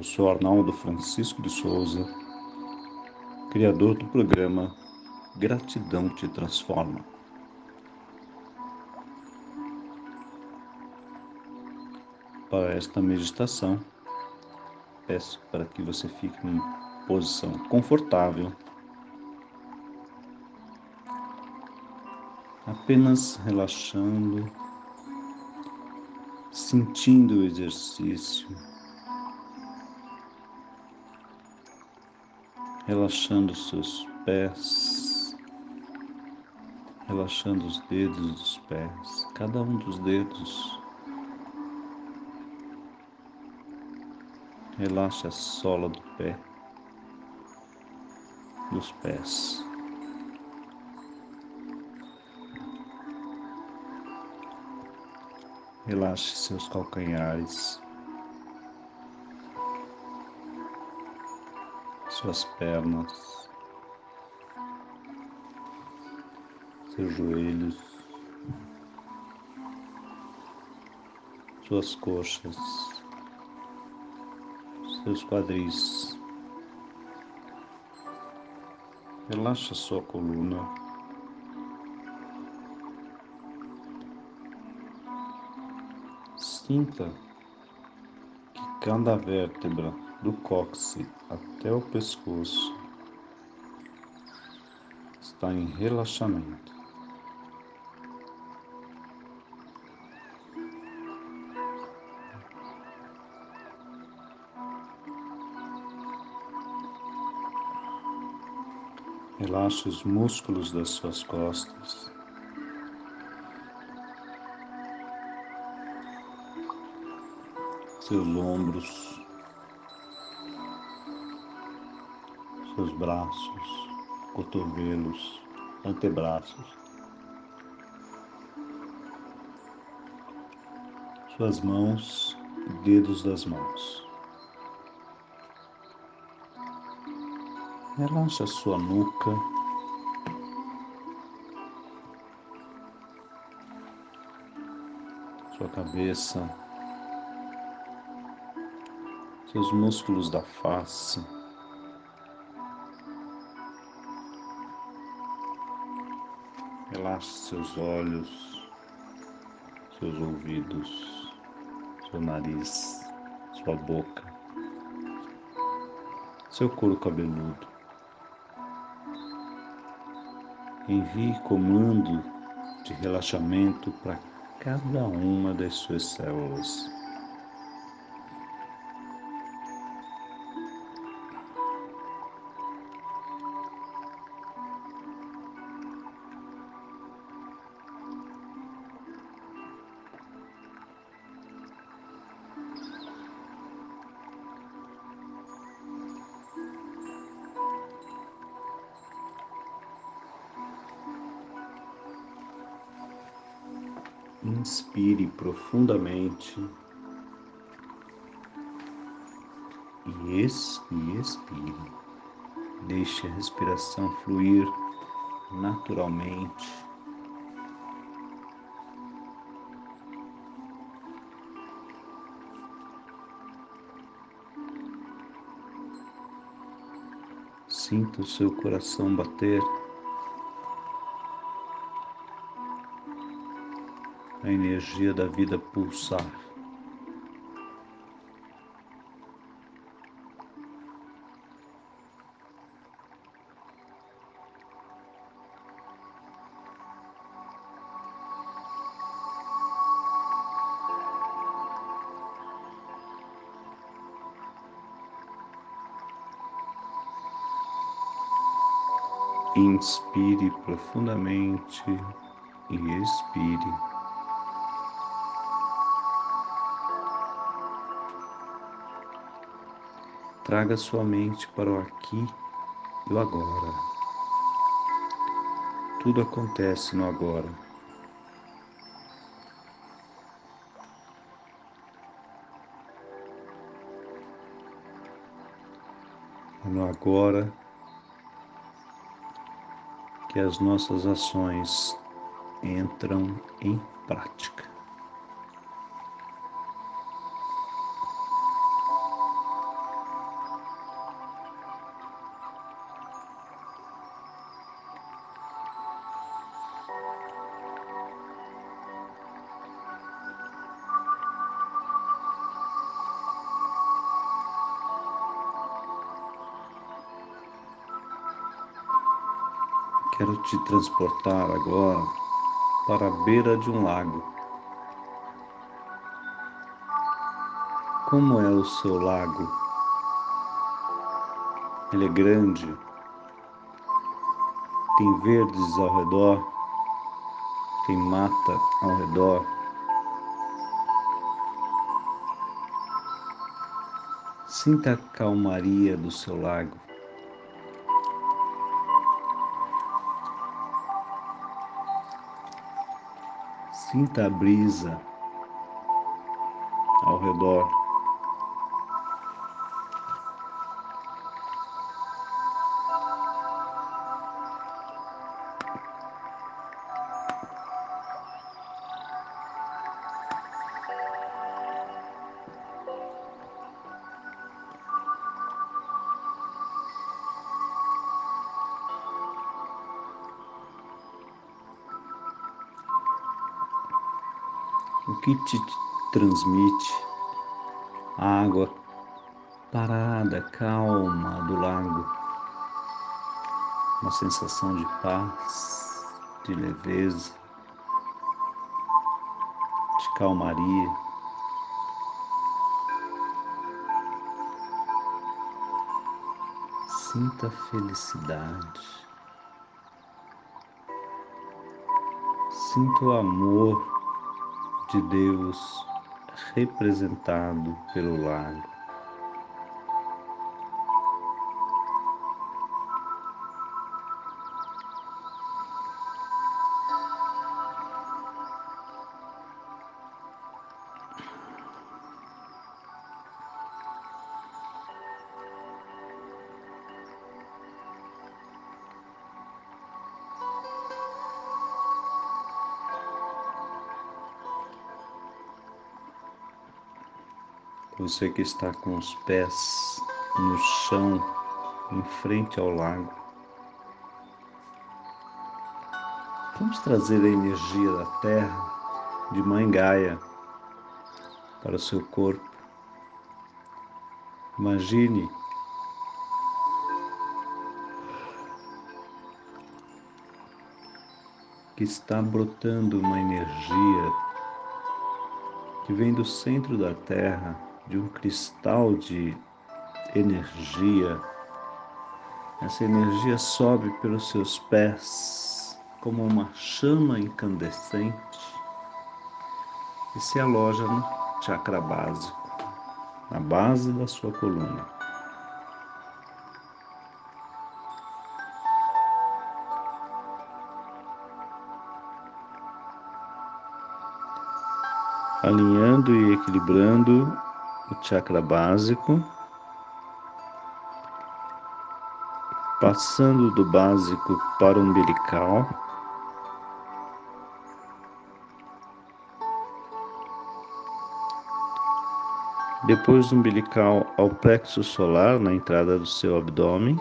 Eu sou Arnaldo Francisco de Souza, criador do programa Gratidão Te Transforma. Para esta meditação, peço para que você fique em posição confortável, apenas relaxando, sentindo o exercício relaxando seus pés, relaxando os dedos dos pés, cada um dos dedos. Relaxe a sola do pé, dos pés. Relaxe seus calcanhares. Suas pernas, seus joelhos, suas coxas, seus quadris. Relaxa sua coluna. Sinta que cada vértebra do cóccix até o pescoço está em relaxamento. Relaxe os músculos das suas costas. Seus ombros. Seus braços, cotovelos, antebraços, suas mãos dedos das mãos. Relaxa sua nuca. Sua cabeça, seus músculos da face. Relaxe seus olhos, seus ouvidos, seu nariz, sua boca, seu couro cabeludo. Envie comando de relaxamento para cada uma das suas células. Inspire profundamente e expire. Deixe a respiração fluir naturalmente. Sinta o seu coração bater. A energia da vida pulsar. Inspire profundamente e expire. Traga sua mente para o aqui e o agora. Tudo acontece no agora. É no agora que as nossas ações entram em prática. Quero te transportar agora para a beira de um lago. Como é o seu lago? Ele é grande, tem verdes ao redor, tem mata ao redor. Sinta a calmaria do seu lago. Sinta a brisa ao redor. Te transmite água parada, calma do lago? Uma sensação de paz, de leveza, de calmaria. Sinta felicidade. Sinta o amor de Deus representado pelo lago. Você que está com os pés no chão, em frente ao lago. Vamos trazer a energia da terra, de Mãe Gaia, para o seu corpo. Imagine que está brotando uma energia que vem do centro da terra de um cristal de energia. Essa energia sobe pelos seus pés como uma chama incandescente e se aloja no chakra básico, na base da sua coluna. Alinhando e equilibrando o chakra básico, passando do básico para o umbilical. Depois do umbilical ao plexo solar na entrada do seu abdômen.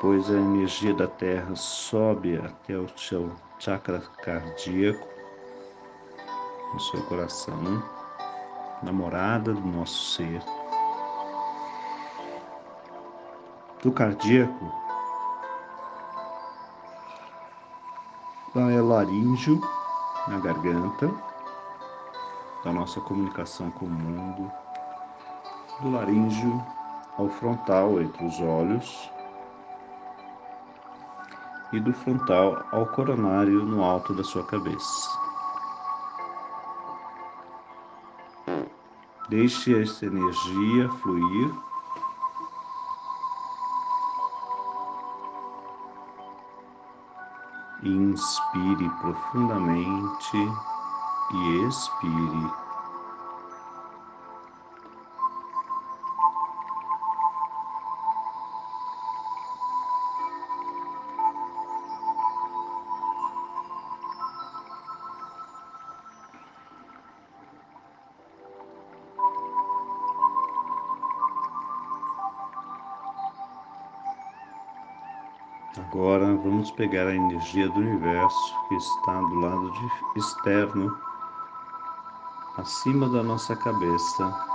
Depois a energia da Terra sobe até o seu chakra cardíaco, no seu coração, na morada do nosso ser. Do cardíaco, vai a laríngeo, na garganta, da nossa comunicação com o mundo. Do laríngeo ao frontal, entre os olhos, e do frontal ao coronário no alto da sua cabeça. Deixe essa energia fluir. Inspire profundamente e expire Agora vamos pegar a energia do universo que está do lado externo, acima da nossa cabeça,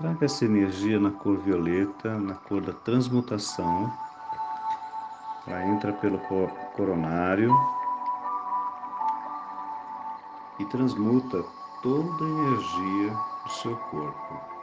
Traga essa energia na cor violeta, na cor da transmutação. Ela entra pelo coronário e transmuta toda a energia do seu corpo.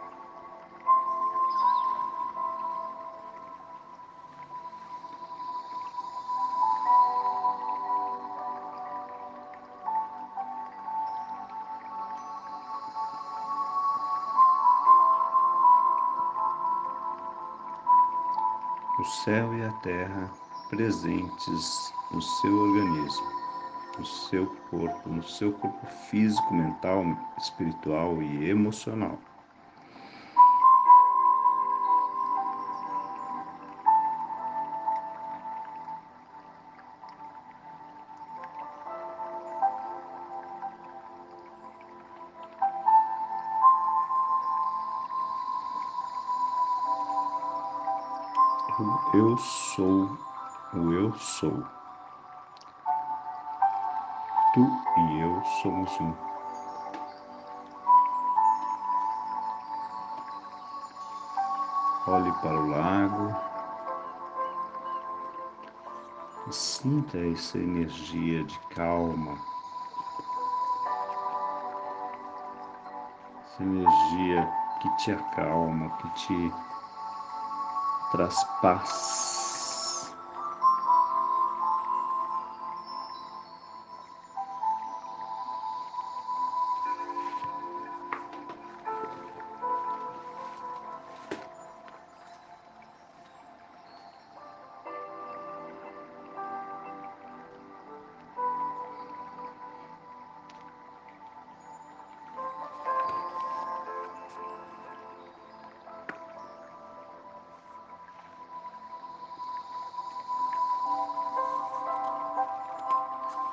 O céu e a terra presentes no seu organismo, no seu corpo, no seu corpo físico, mental, espiritual e emocional. O eu sou. Tu e eu somos um. Olhe para o lago sinta essa energia de calma, essa energia que te acalma, que te traz paz.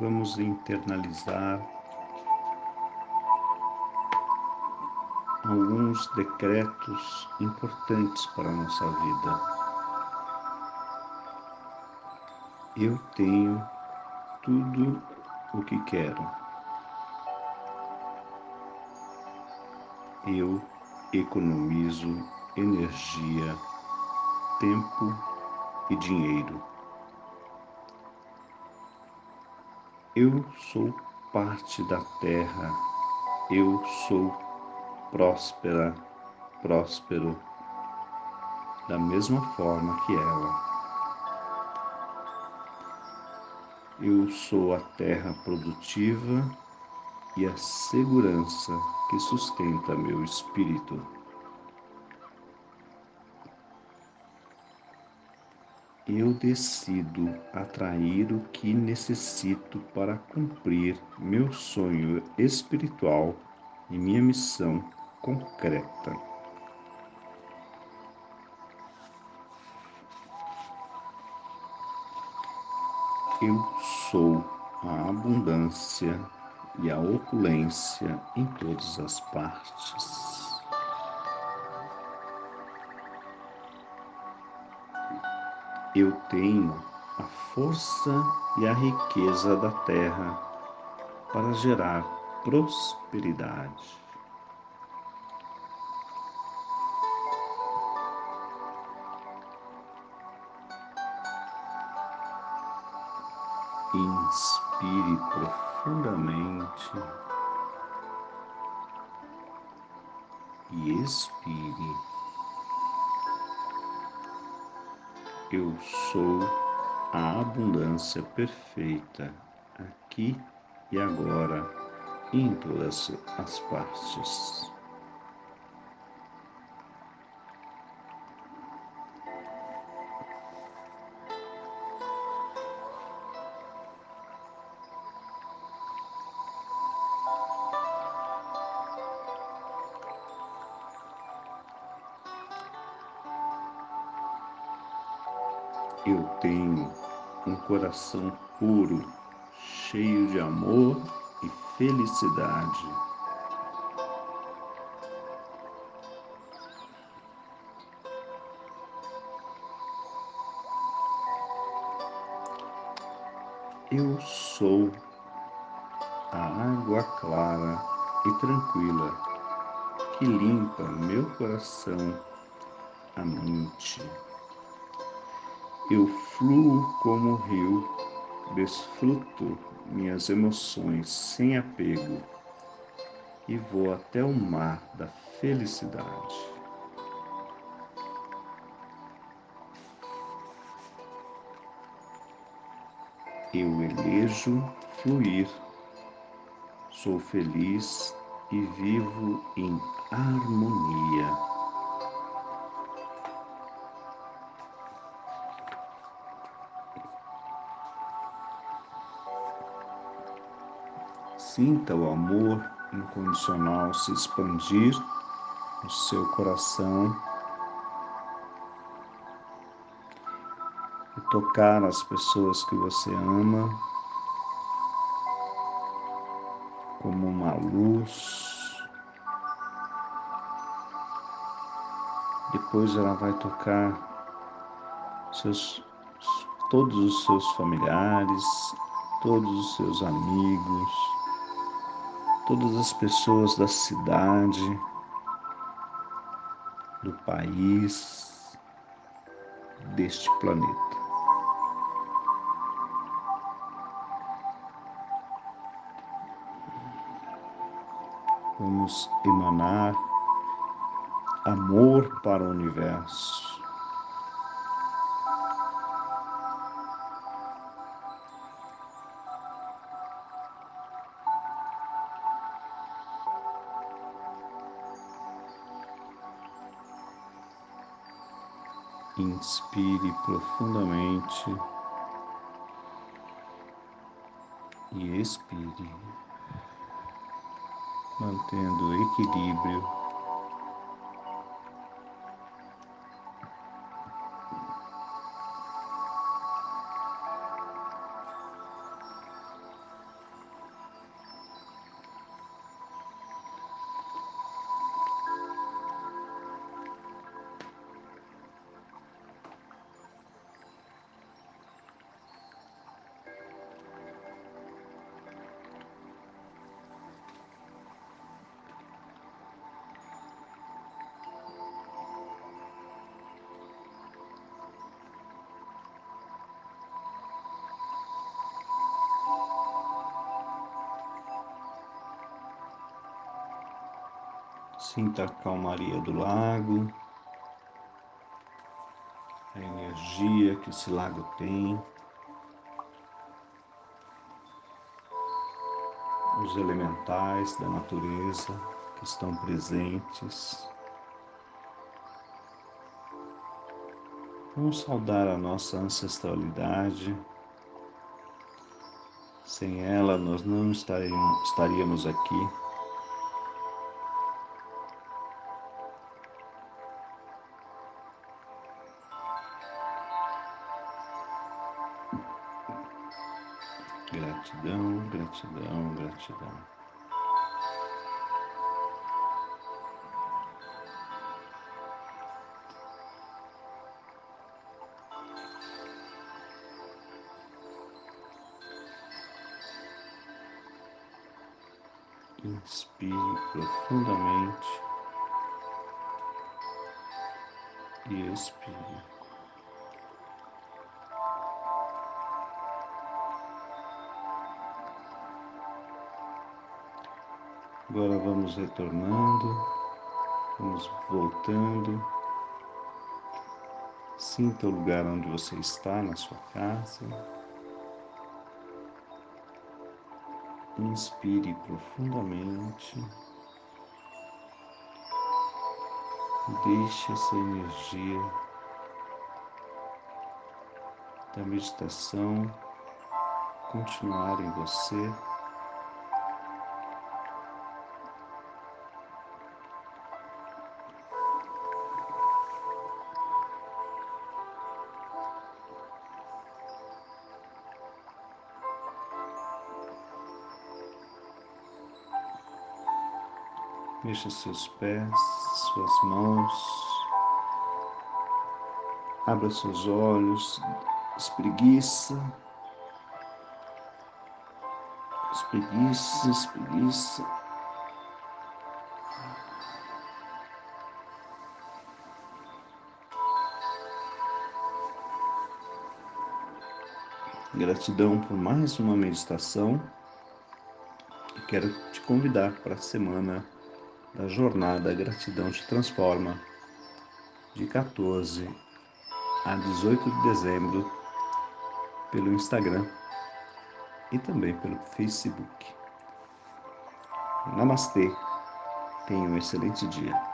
Vamos internalizar alguns decretos importantes para a nossa vida. Eu tenho tudo o que quero. Eu economizo energia, tempo e dinheiro. Eu sou parte da terra, eu sou próspera, próspero, da mesma forma que ela. Eu sou a terra produtiva e a segurança que sustenta meu espírito. Eu decido atrair o que necessito para cumprir meu sonho espiritual e minha missão concreta. Eu sou a abundância e a opulência em todas as partes. Eu tenho a força e a riqueza da terra para gerar prosperidade. Inspire profundamente e expire. Eu sou a abundância perfeita aqui e agora em todas as partes. Eu tenho um coração puro, cheio de amor e felicidade. Eu sou a água clara e tranquila que limpa meu coração, a mente. Eu fluo como rio, desfruto minhas emoções sem apego e vou até o mar da felicidade. Eu elejo fluir, sou feliz e vivo em harmonia. Sinta o amor incondicional se expandir no seu coração e tocar as pessoas que você ama como uma luz. Depois ela vai tocar seus, todos os seus familiares, todos os seus amigos todas as pessoas da cidade, do país, deste planeta. Vamos emanar amor para o universo. Inspire profundamente e expire, mantendo o equilíbrio. Sinta a calmaria do lago, a energia que esse lago tem, os elementais da natureza que estão presentes. Vamos saudar a nossa ancestralidade. Sem ela, nós não estaríamos aqui. Gratidão, gratidão. Inspire profundamente e expire. Agora vamos retornando, vamos voltando. Sinta o lugar onde você está na sua casa. Inspire profundamente. Deixe essa energia da meditação continuar em você. Mexa seus pés, suas mãos. Abra seus olhos, espreguiça. Espreguiça, espreguiça. Gratidão por mais uma meditação. Quero te convidar para a semana da jornada Gratidão te Transforma, de 14 a 18 de dezembro, pelo Instagram e também pelo Facebook. Namastê, tenha um excelente dia.